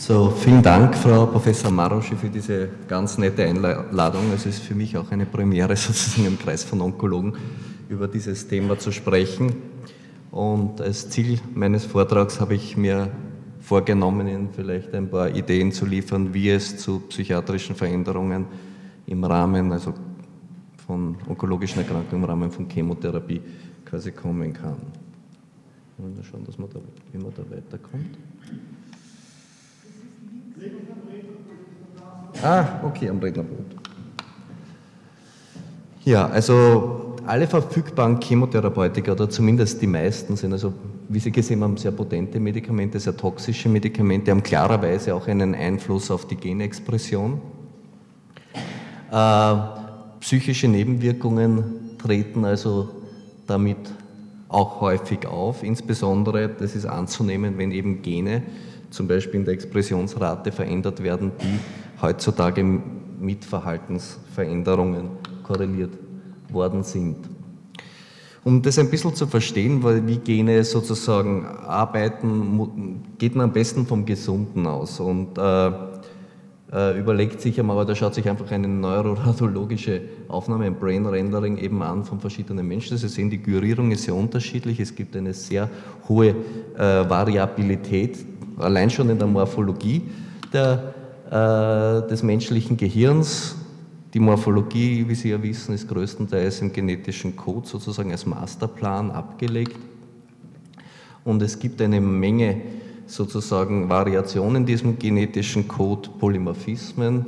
So, vielen Dank, Frau Professor Maroschi, für diese ganz nette Einladung. Es ist für mich auch eine Premiere, sozusagen im Kreis von Onkologen über dieses Thema zu sprechen. Und als Ziel meines Vortrags habe ich mir vorgenommen, Ihnen vielleicht ein paar Ideen zu liefern, wie es zu psychiatrischen Veränderungen im Rahmen, also von onkologischen Erkrankungen im Rahmen von Chemotherapie quasi kommen kann. Wollen wir schauen, dass man da, wie man da weiterkommt. Ah, okay, am Rednerpult. Ja, also alle verfügbaren Chemotherapeutika oder zumindest die meisten sind also, wie Sie gesehen haben, sehr potente Medikamente, sehr toxische Medikamente, haben klarerweise auch einen Einfluss auf die Genexpression. Äh, psychische Nebenwirkungen treten also damit auch häufig auf. Insbesondere, das ist anzunehmen, wenn eben Gene zum Beispiel in der Expressionsrate verändert werden, die heutzutage mit Verhaltensveränderungen korreliert worden sind. Um das ein bisschen zu verstehen, weil wie Gene sozusagen arbeiten, geht man am besten vom Gesunden aus und äh, äh, überlegt sich einmal, oder schaut sich einfach eine neuroradiologische Aufnahme, ein Brain Rendering eben an von verschiedenen Menschen. Sie sehen, die Gyrierung ist sehr unterschiedlich, es gibt eine sehr hohe äh, Variabilität, allein schon in der Morphologie der, äh, des menschlichen Gehirns die Morphologie, wie Sie ja wissen, ist größtenteils im genetischen Code sozusagen als Masterplan abgelegt. Und es gibt eine Menge sozusagen Variationen in diesem genetischen Code, Polymorphismen.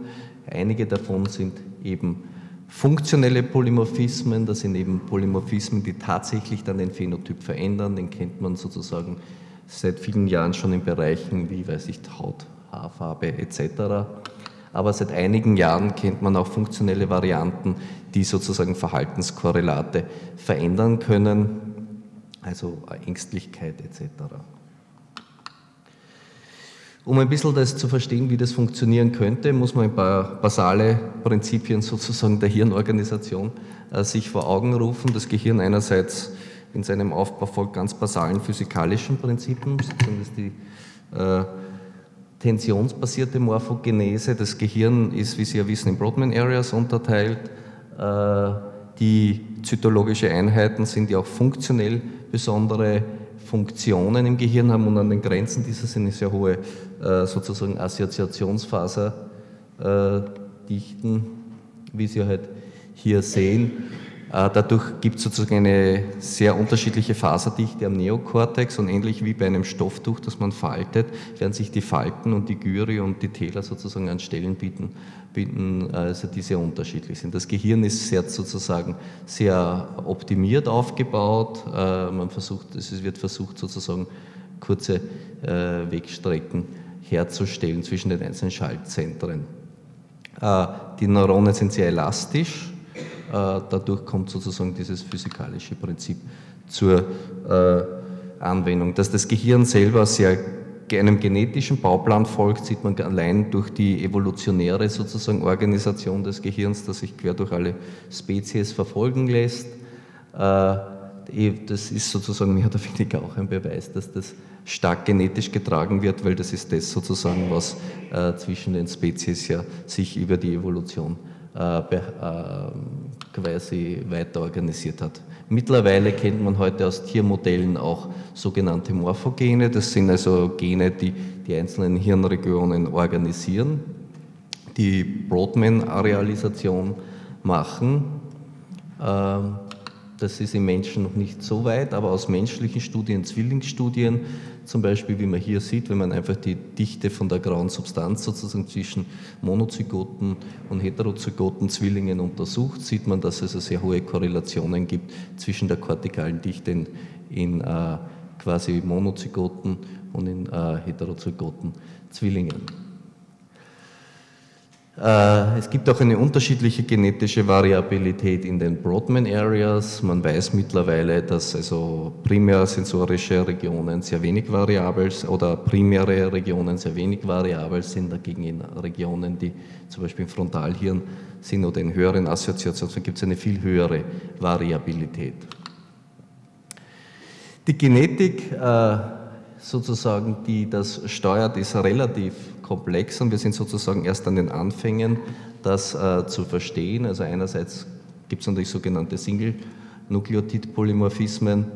Einige davon sind eben funktionelle Polymorphismen, das sind eben Polymorphismen, die tatsächlich dann den Phänotyp verändern. Den kennt man sozusagen seit vielen Jahren schon in Bereichen wie, weiß ich, Haut, Haarfarbe etc aber seit einigen Jahren kennt man auch funktionelle Varianten, die sozusagen Verhaltenskorrelate verändern können, also Ängstlichkeit etc. Um ein bisschen das zu verstehen, wie das funktionieren könnte, muss man ein paar basale Prinzipien sozusagen der Hirnorganisation äh, sich vor Augen rufen. Das Gehirn einerseits in seinem Aufbau folgt ganz basalen physikalischen Prinzipien, dass die äh, tensionsbasierte Morphogenese. Das Gehirn ist, wie Sie ja wissen, in Broadman Areas unterteilt. Äh, die zytologische Einheiten sind ja auch funktionell besondere Funktionen im Gehirn haben und an den Grenzen dieser sind eine sehr hohe äh, sozusagen Assoziationsfaserdichten, wie Sie halt hier sehen. Äh, dadurch gibt es sozusagen eine sehr unterschiedliche Faserdichte am Neokortex und ähnlich wie bei einem Stofftuch, das man faltet, werden sich die Falten und die Gyri und die Täler sozusagen an Stellen bieten, bieten also die sehr unterschiedlich sind. Das Gehirn ist sehr sozusagen sehr optimiert aufgebaut. Äh, man versucht, es wird versucht sozusagen kurze äh, Wegstrecken herzustellen zwischen den einzelnen Schaltzentren. Die Neuronen sind sehr elastisch äh, dadurch kommt sozusagen dieses physikalische Prinzip zur äh, Anwendung. Dass das Gehirn selber sehr einem genetischen Bauplan folgt, sieht man allein durch die evolutionäre sozusagen Organisation des Gehirns, das sich quer durch alle Spezies verfolgen lässt. Äh, das ist sozusagen mehr oder weniger auch ein Beweis, dass das stark genetisch getragen wird, weil das ist das sozusagen, was zwischen den Spezies ja sich über die Evolution quasi weiter organisiert hat. Mittlerweile kennt man heute aus Tiermodellen auch sogenannte Morphogene. Das sind also Gene, die die einzelnen Hirnregionen organisieren, die Broadman-Arealisation machen. Ähm, das ist im Menschen noch nicht so weit, aber aus menschlichen Studien, Zwillingsstudien, zum Beispiel, wie man hier sieht, wenn man einfach die Dichte von der grauen Substanz sozusagen zwischen Monozygoten und heterozygoten Zwillingen untersucht, sieht man, dass es sehr hohe Korrelationen gibt zwischen der kortikalen Dichte in, in äh, quasi Monozygoten und in äh, heterozygoten Zwillingen. Äh, es gibt auch eine unterschiedliche genetische Variabilität in den Broadman Areas. Man weiß mittlerweile, dass also primärsensorische Regionen sehr wenig variabel oder primäre Regionen sehr wenig variabel sind, dagegen in Regionen, die zum Beispiel im Frontalhirn sind oder in höheren Assoziationen, gibt es eine viel höhere Variabilität. Die Genetik äh, sozusagen, die das steuert, ist relativ komplex und wir sind sozusagen erst an den Anfängen, das äh, zu verstehen. Also einerseits gibt es natürlich sogenannte Single-Nukleotid-Polymorphismen,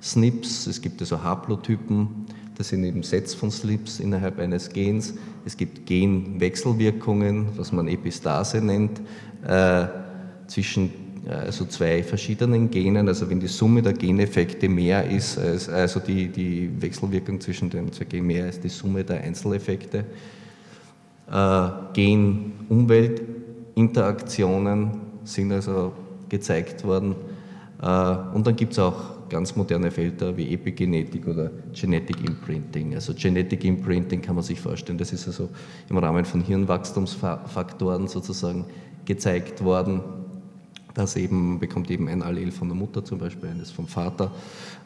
SNPs, es gibt also Haplotypen, das sind eben Sets von SNPs innerhalb eines Gens. Es gibt Genwechselwirkungen, was man Epistase nennt, äh, zwischen also zwei verschiedenen Genen, also wenn die Summe der Geneffekte mehr ist, als, also die, die Wechselwirkung zwischen den zwei Genen mehr als die Summe der Einzeleffekte. Äh, Gen-Umwelt-Interaktionen sind also gezeigt worden. Äh, und dann gibt es auch ganz moderne Felder wie Epigenetik oder Genetic Imprinting. Also Genetic Imprinting kann man sich vorstellen, das ist also im Rahmen von Hirnwachstumsfaktoren sozusagen gezeigt worden das eben bekommt eben ein Allel von der Mutter zum Beispiel, eines vom Vater.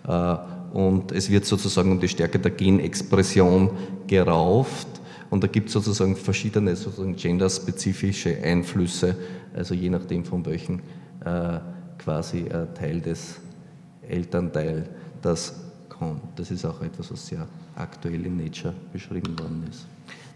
Äh, und es wird sozusagen um die Stärke der Genexpression gerauft. Und da gibt es sozusagen verschiedene sozusagen genderspezifische Einflüsse, also je nachdem von welchem äh, quasi äh, Teil des Elternteil das kommt. Das ist auch etwas, was sehr aktuell in Nature beschrieben worden ist.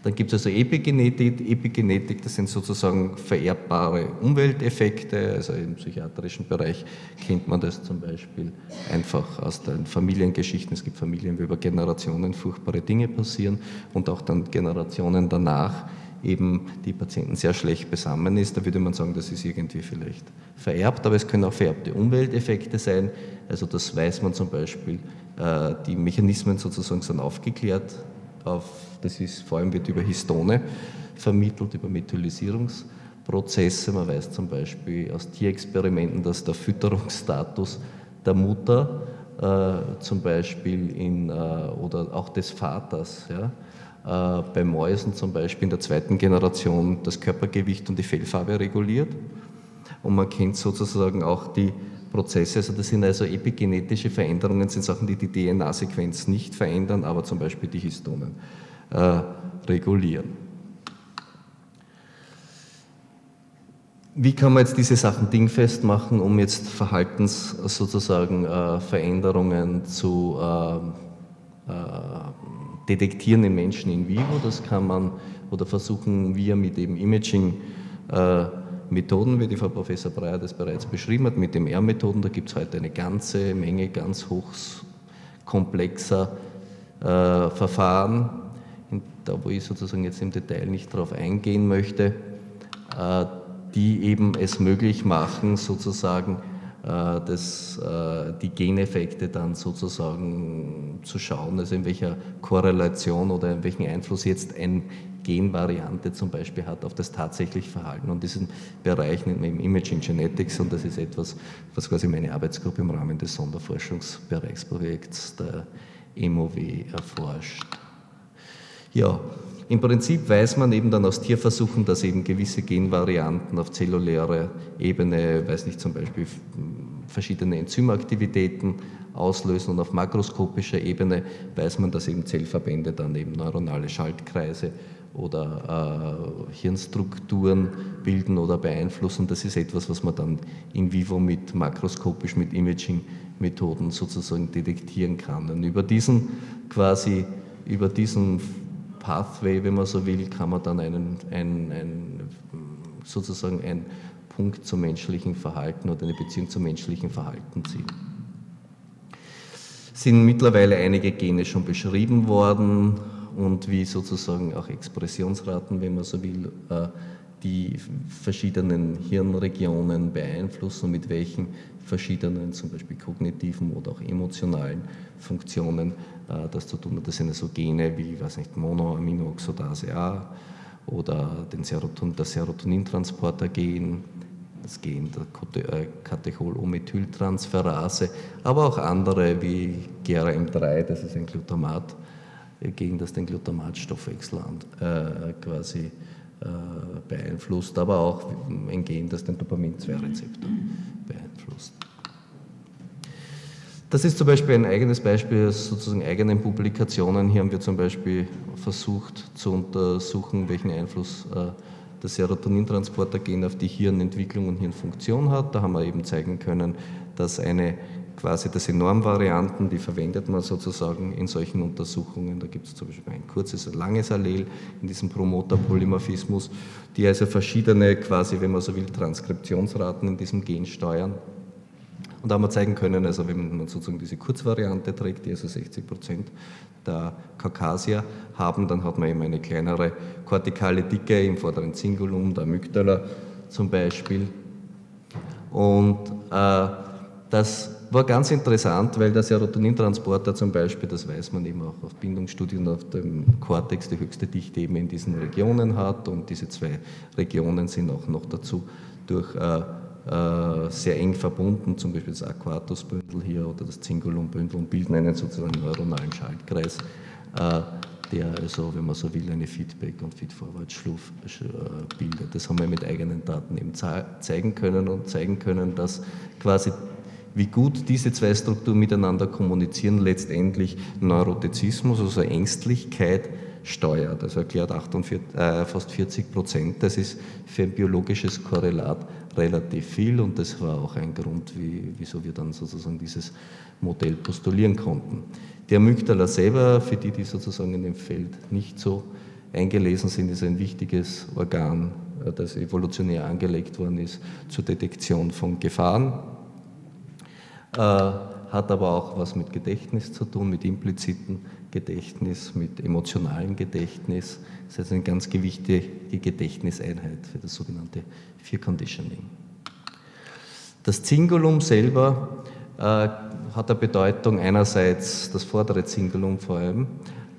Dann gibt es also Epigenetik. Epigenetik, das sind sozusagen vererbbare Umwelteffekte. Also im psychiatrischen Bereich kennt man das zum Beispiel einfach aus den Familiengeschichten. Es gibt Familien, wo über Generationen furchtbare Dinge passieren und auch dann Generationen danach eben die Patienten sehr schlecht besammen ist. Da würde man sagen, das ist irgendwie vielleicht vererbt, aber es können auch vererbte Umwelteffekte sein. Also das weiß man zum Beispiel. Äh, die Mechanismen sozusagen sind aufgeklärt auf, das ist vor allem wird über Histone vermittelt, über Methylisierungsprozesse. Man weiß zum Beispiel aus Tierexperimenten, dass der Fütterungsstatus der Mutter äh, zum Beispiel in, äh, oder auch des Vaters, ja, äh, bei Mäusen zum Beispiel in der zweiten Generation das Körpergewicht und die Fellfarbe reguliert. Und man kennt sozusagen auch die Prozesse. Also das sind also epigenetische Veränderungen, sind Sachen, die die DNA-Sequenz nicht verändern, aber zum Beispiel die Histonen äh, regulieren. Wie kann man jetzt diese Sachen dingfest machen, um jetzt Verhaltens sozusagen äh, Veränderungen zu äh, äh, detektieren in Menschen in vivo? Das kann man oder versuchen wir mit dem Imaging äh, Methoden, wie die Frau Professor Breyer das bereits beschrieben hat, mit den R-Methoden, da gibt es heute eine ganze Menge ganz hochkomplexer äh, Verfahren, da wo ich sozusagen jetzt im Detail nicht darauf eingehen möchte, äh, die eben es möglich machen, sozusagen äh, das, äh, die Geneffekte dann sozusagen zu schauen, also in welcher Korrelation oder in welchem Einfluss jetzt ein Genvariante zum Beispiel hat auf das tatsächliche Verhalten. Und diesen Bereich nennt man im Imaging Genetics und das ist etwas, was quasi meine Arbeitsgruppe im Rahmen des Sonderforschungsbereichsprojekts der MOW erforscht. Ja, im Prinzip weiß man eben dann aus Tierversuchen, dass eben gewisse Genvarianten auf zellulärer Ebene, weiß nicht, zum Beispiel verschiedene Enzymaktivitäten auslösen und auf makroskopischer Ebene weiß man, dass eben Zellverbände dann eben neuronale Schaltkreise oder äh, Hirnstrukturen bilden oder beeinflussen. Das ist etwas, was man dann in vivo mit makroskopisch, mit Imaging-Methoden sozusagen detektieren kann. Und über diesen quasi, über diesen Pathway, wenn man so will, kann man dann einen, ein, ein, sozusagen einen Punkt zum menschlichen Verhalten oder eine Beziehung zum menschlichen Verhalten ziehen sind mittlerweile einige Gene schon beschrieben worden und wie sozusagen auch Expressionsraten, wenn man so will, äh, die verschiedenen Hirnregionen beeinflussen und mit welchen verschiedenen, zum Beispiel kognitiven oder auch emotionalen Funktionen äh, das zu tun hat. Das sind so Gene wie, weiß nicht, Monoaminooxidase A oder den Seroton, das Serotonintransporter-Gen, das Gen der äh, Katechol-O-Methyltransferase, aber auch andere wie GRM3, das ist ein Glutamat, gegen das den Glutamatstoffwechsel äh, quasi äh, beeinflusst, aber auch ein Gen, das den Dopamin-2-Rezeptor beeinflusst. Das ist zum Beispiel ein eigenes Beispiel aus sozusagen eigenen Publikationen. Hier haben wir zum Beispiel versucht zu untersuchen, welchen Einfluss äh, das Serotonintransporter-Gen auf die Hirnentwicklung und Hirnfunktion hat. Da haben wir eben zeigen können, dass eine quasi, das sind Normvarianten, die verwendet man sozusagen in solchen Untersuchungen. Da gibt es zum Beispiel ein kurzes, ein langes Allel in diesem Promoterpolymorphismus, die also verschiedene, quasi, wenn man so will, Transkriptionsraten in diesem Gen steuern. Und da haben wir zeigen können, also wenn man sozusagen diese Kurzvariante trägt, die also 60 Prozent der Kaukasier haben, dann hat man eben eine kleinere kortikale Dicke im vorderen Zingulum, der Amygdala zum Beispiel. Und äh, das war ganz interessant, weil der Serotonintransporter zum Beispiel, das weiß man eben auch auf Bindungsstudien auf dem Kortex, die höchste Dichte eben in diesen Regionen hat und diese zwei Regionen sind auch noch dazu durch äh, äh, sehr eng verbunden, zum Beispiel das Aquatusbündel hier oder das Zingulumbündel und bilden einen sozusagen neuronalen Schaltkreis, äh, der also, wenn man so will, eine Feedback- und Feedforward-Schluff äh, bildet. Das haben wir mit eigenen Daten eben zeigen können und zeigen können, dass quasi wie gut diese zwei Strukturen miteinander kommunizieren, letztendlich Neurotizismus, also Ängstlichkeit, steuert. Das erklärt 48, äh, fast 40 Prozent. Das ist für ein biologisches Korrelat relativ viel und das war auch ein Grund, wie, wieso wir dann sozusagen dieses Modell postulieren konnten. Die Amygdala selber, für die, die sozusagen in dem Feld nicht so eingelesen sind, ist ein wichtiges Organ, äh, das evolutionär angelegt worden ist zur Detektion von Gefahren äh, hat aber auch was mit Gedächtnis zu tun, mit impliziten Gedächtnis, mit emotionalem Gedächtnis. Das ist eine ganz gewichtige Gedächtniseinheit für das sogenannte Fear Conditioning. Das Zingulum selber äh, hat eine Bedeutung einerseits das vordere Zingulum vor allem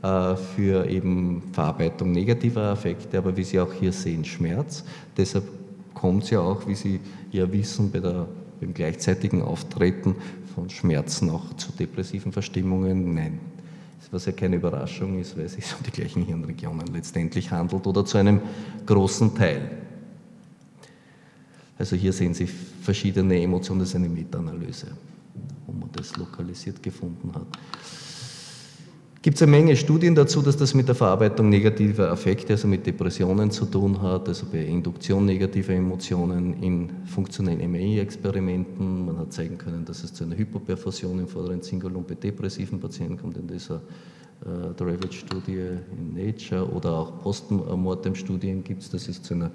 äh, für eben Verarbeitung negativer Affekte, aber wie Sie auch hier sehen, Schmerz. Deshalb kommt es ja auch, wie Sie ja wissen, bei der beim gleichzeitigen Auftreten von Schmerzen auch zu depressiven Verstimmungen? Nein. Was ja keine Überraschung ist, weil es sich um die gleichen Hirnregionen letztendlich handelt oder zu einem großen Teil. Also hier sehen Sie verschiedene Emotionen, das ist eine Meta-Analyse, wo man das lokalisiert gefunden hat gibt es eine Menge Studien dazu, dass das mit der Verarbeitung negativer Affekte, also mit Depressionen zu tun hat, also bei Induktion negativer Emotionen in funktionellen MRI-Experimenten. Man hat zeigen können, dass es zu einer Hypoperfusion im vorderen Zingulum bei depressiven Patienten kommt in dieser äh, Dravet-Studie in Nature oder auch Postmortem-Studien gibt es, dass es zu einer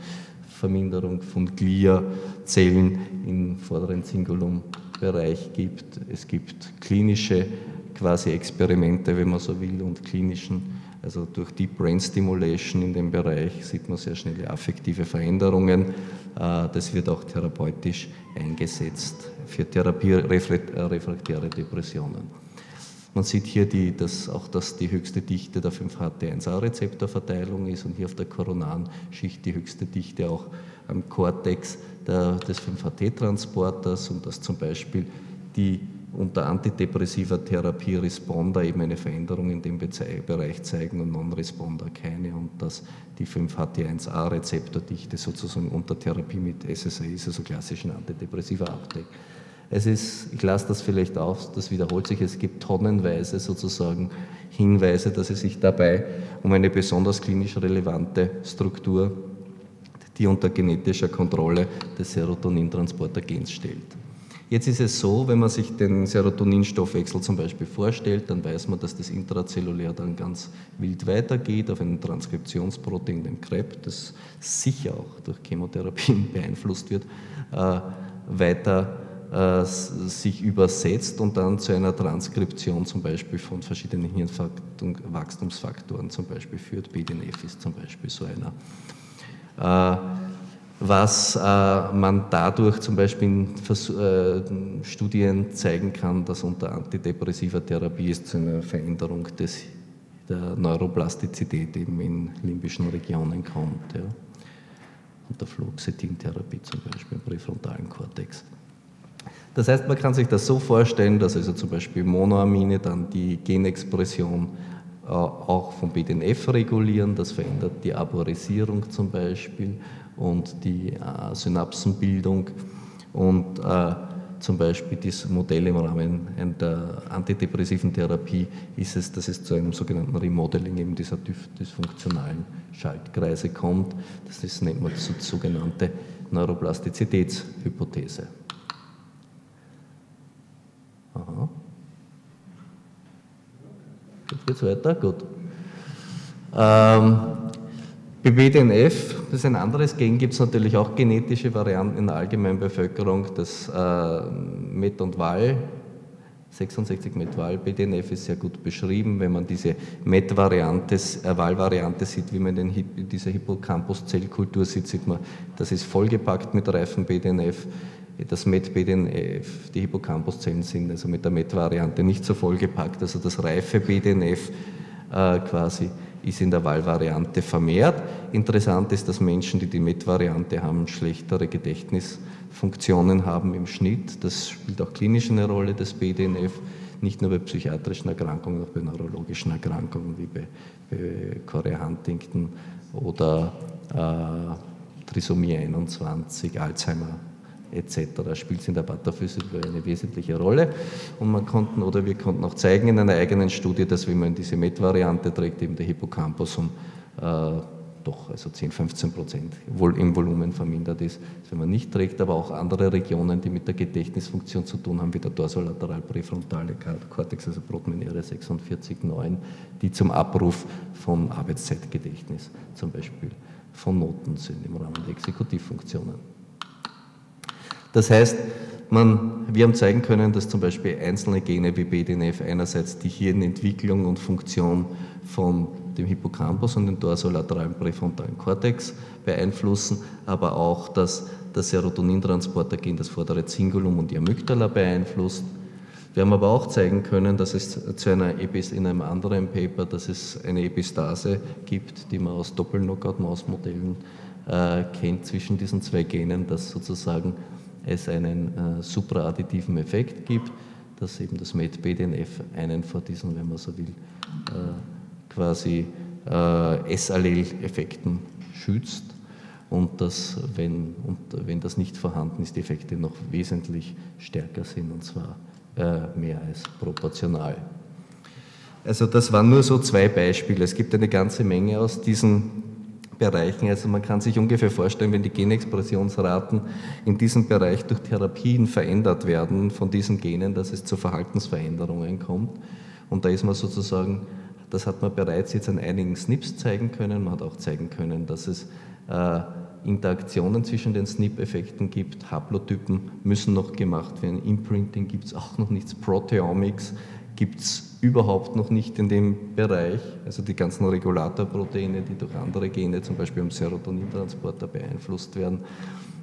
Verminderung von Glia-Zellen im vorderen Zingulum-Bereich gibt. Es gibt klinische quasi Experimente, wenn man so will, und klinischen, also durch Deep Brain Stimulation in dem Bereich sieht man sehr schnelle affektive Veränderungen. Äh, das wird auch therapeutisch eingesetzt für therapierefraktäre Depressionen. Man sieht hier die, dass auch dass die höchste Dichte der 5-HT1A-Rezeptorverteilung ist und hier auf der koronaren Schicht die höchste Dichte auch am Cortex der, des 5-HT-Transporters und dass zum Beispiel die unter antidepressiver Therapie Responder eben eine Veränderung in dem Bereich zeigen und Non-Responder keine und dass die 5-HT1A-Rezeptordichte sozusagen unter Therapie mit SSRIs, also klassischen antidepressiver abdeckt. Es ist, ich lasse das vielleicht auf, das wiederholt sich, es gibt tonnenweise sozusagen Hinweise, dass es sich dabei um eine besonders klinisch relevante Struktur, die unter genetischer Kontrolle des Serotonintransportergens stellt. Jetzt ist es so, wenn man sich den Serotoninstoffwechsel zum Beispiel vorstellt, dann weiß man, dass das intrazellulär dann ganz wild weitergeht auf ein Transkriptionsprotein, dem CREP, das sicher auch durch Chemotherapien beeinflusst wird, äh, weiter äh, sich übersetzt und dann zu einer Transkription zum Beispiel von verschiedenen Hirnwachstumsfaktoren zum Beispiel führt. BDNF ist zum Beispiel so einer. Äh, was äh, man dadurch zum Beispiel in Vers äh, Studien zeigen kann, dass unter antidepressiver Therapie es zu einer Veränderung des, der Neuroplastizität eben in limbischen Regionen kommt. Ja. Unter Fluoxetintherapie zum Beispiel im präfrontalen Kortex. Das heißt, man kann sich das so vorstellen, dass also zum Beispiel Monoamine dann die Genexpression auch vom BDNF regulieren, das verändert die Arborisierung zum Beispiel und die äh, Synapsenbildung und äh, zum Beispiel dieses Modell im Rahmen der antidepressiven Therapie ist es, dass es zu einem sogenannten Remodeling eben dieser dysfunktionalen Schaltkreise kommt. Das ist, nennt man die sogenannte Neuroplastizitätshypothese. Äh, Geht's weiter? Gut. Ähm, BDNF, das ist ein anderes Gen, gibt es natürlich auch genetische Varianten in der allgemeinen Bevölkerung. Das äh, Met und Wall, 66 Met-Wall, BDNF ist sehr gut beschrieben. Wenn man diese Met-Variante, äh, Wahl-Variante sieht, wie man in dieser Hippocampus-Zellkultur sieht, sieht man, das ist vollgepackt mit reifen BDNF. Das Met-BDNF, die Hippocampus-Zellen sind also mit der Met-Variante nicht so vollgepackt. Also das reife BDNF äh, quasi ist in der Wahlvariante vermehrt. Interessant ist, dass Menschen, die die MET-Variante haben, schlechtere Gedächtnisfunktionen haben im Schnitt. Das spielt auch klinisch eine Rolle, das BDNF, nicht nur bei psychiatrischen Erkrankungen, auch bei neurologischen Erkrankungen wie bei, bei Chorea Huntington oder äh, Trisomie 21, Alzheimer etc. spielt es in der Pathophysik eine wesentliche Rolle. Und man konnten, oder wir konnten auch zeigen in einer eigenen Studie, dass wenn man diese MET-Variante trägt, eben der Hippocampus um äh, doch also 10, 15 Prozent im Volumen vermindert ist, wenn man nicht trägt, aber auch andere Regionen, die mit der Gedächtnisfunktion zu tun haben, wie der dorsolateral-präfrontale Kortex, also Protmeniere 46,9, die zum Abruf von Arbeitszeitgedächtnis zum Beispiel von Noten sind im Rahmen der Exekutivfunktionen. Das heißt, man, wir haben zeigen können, dass zum Beispiel einzelne Gene wie BDNF einerseits die Hirnentwicklung und Funktion von dem Hippocampus und dem dorsolateralen präfrontalen Kortex beeinflussen, aber auch, dass das Serotonintransportergen das vordere Zingulum und die Amygdala beeinflusst. Wir haben aber auch zeigen können, dass es zu einer Epis in einem anderen Paper, dass es eine Epistase gibt, die man aus Doppel-Knockout-Mausmodellen äh, kennt zwischen diesen zwei Genen, dass sozusagen es einen äh, supraadditiven Effekt gibt, dass eben das MET-BDNF einen vor diesen, wenn man so will, äh, quasi äh, S-Allel-Effekten schützt und dass, wenn, und wenn das nicht vorhanden ist, die Effekte noch wesentlich stärker sind und zwar äh, mehr als proportional. Also das waren nur so zwei Beispiele. Es gibt eine ganze Menge aus diesen Bereichen. Also man kann sich ungefähr vorstellen, wenn die Genexpressionsraten in diesem Bereich durch Therapien verändert werden von diesen Genen, dass es zu Verhaltensveränderungen kommt. Und da ist man sozusagen, das hat man bereits jetzt an einigen SNPs zeigen können. Man hat auch zeigen können, dass es äh, Interaktionen zwischen den SNP-Effekten gibt. Haplotypen müssen noch gemacht werden. Imprinting gibt es auch noch nichts. Proteomics gibt es überhaupt noch nicht in dem Bereich. Also die ganzen Regulatorproteine, die durch andere Gene, zum Beispiel im Serotonintransporter, beeinflusst werden.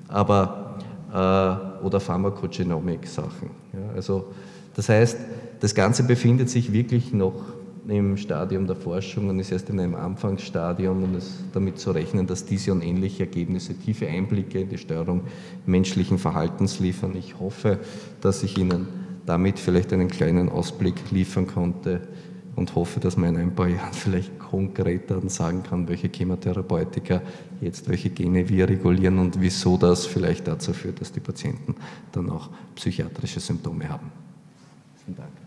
Aber, äh, oder Pharmakogenomik-Sachen. Ja, also, das heißt, das Ganze befindet sich wirklich noch im Stadium der Forschung und ist erst in einem Anfangsstadium und es damit zu rechnen, dass diese und ähnliche Ergebnisse tiefe Einblicke in die Steuerung menschlichen Verhaltens liefern. Ich hoffe, dass ich Ihnen damit vielleicht einen kleinen Ausblick liefern konnte und hoffe, dass man in ein paar Jahren vielleicht konkreter sagen kann, welche Chemotherapeutika jetzt welche Gene wir regulieren und wieso das vielleicht dazu führt, dass die Patienten dann auch psychiatrische Symptome haben. Vielen Dank.